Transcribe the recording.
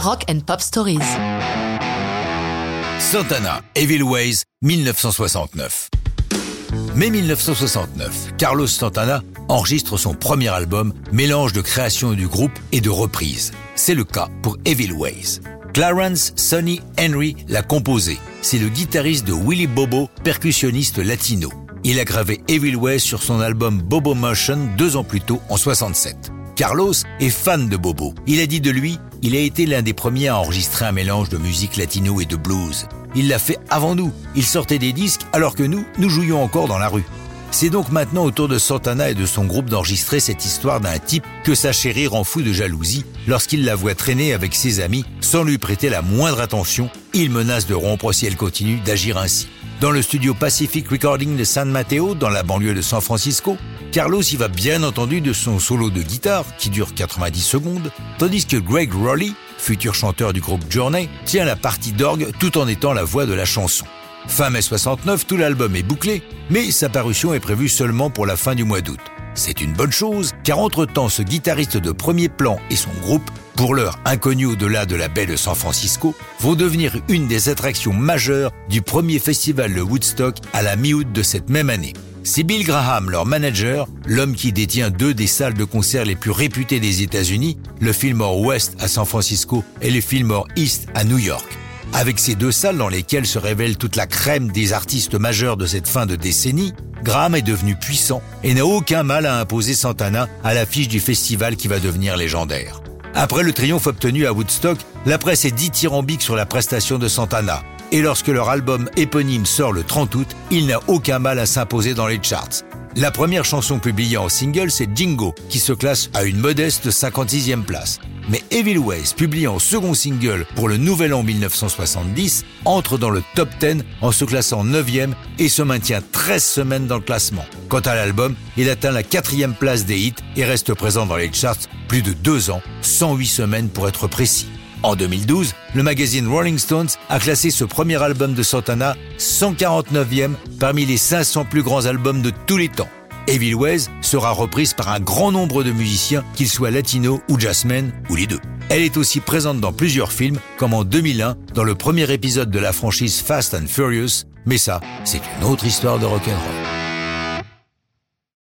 Rock and Pop Stories. Santana, Evil Ways, 1969. Mai 1969, Carlos Santana enregistre son premier album, mélange de création du groupe et de reprise. C'est le cas pour Evil Ways. Clarence Sonny Henry l'a composé. C'est le guitariste de Willy Bobo, percussionniste latino. Il a gravé Evil Ways sur son album Bobo Motion deux ans plus tôt, en 67. Carlos est fan de Bobo. Il a dit de lui, il a été l'un des premiers à enregistrer un mélange de musique latino et de blues. Il l'a fait avant nous. Il sortait des disques alors que nous, nous jouions encore dans la rue. C'est donc maintenant au tour de Santana et de son groupe d'enregistrer cette histoire d'un type que sa chérie rend fou de jalousie lorsqu'il la voit traîner avec ses amis sans lui prêter la moindre attention. Il menace de rompre si elle continue d'agir ainsi. Dans le studio Pacific Recording de San Mateo, dans la banlieue de San Francisco, Carlos y va bien entendu de son solo de guitare, qui dure 90 secondes, tandis que Greg Rowley, futur chanteur du groupe Journey, tient la partie d'orgue tout en étant la voix de la chanson. Fin mai 69, tout l'album est bouclé, mais sa parution est prévue seulement pour la fin du mois d'août. C'est une bonne chose, car entre-temps, ce guitariste de premier plan et son groupe, pour l'heure inconnu au-delà de la baie de San Francisco, vont devenir une des attractions majeures du premier festival de Woodstock à la mi-août de cette même année. C'est Bill Graham, leur manager, l'homme qui détient deux des salles de concert les plus réputées des États-Unis, le Fillmore West à San Francisco et le Fillmore East à New York. Avec ces deux salles dans lesquelles se révèle toute la crème des artistes majeurs de cette fin de décennie, Graham est devenu puissant et n'a aucun mal à imposer Santana à l'affiche du festival qui va devenir légendaire. Après le triomphe obtenu à Woodstock, la presse est dithyrambique sur la prestation de Santana, et lorsque leur album éponyme sort le 30 août, il n'a aucun mal à s'imposer dans les charts. La première chanson publiée en single, c'est Jingo, qui se classe à une modeste 56e place. Mais Evil Ways, publié en second single pour le nouvel an 1970, entre dans le top 10 en se classant 9e et se maintient 13 semaines dans le classement. Quant à l'album, il atteint la quatrième place des hits et reste présent dans les charts plus de deux ans, 108 semaines pour être précis. En 2012, le magazine Rolling Stones a classé ce premier album de Santana 149e parmi les 500 plus grands albums de tous les temps. Evil Ways sera reprise par un grand nombre de musiciens, qu'ils soient latinos ou jazzmen ou les deux. Elle est aussi présente dans plusieurs films, comme en 2001 dans le premier épisode de la franchise Fast and Furious, mais ça, c'est une autre histoire de rock'n'roll.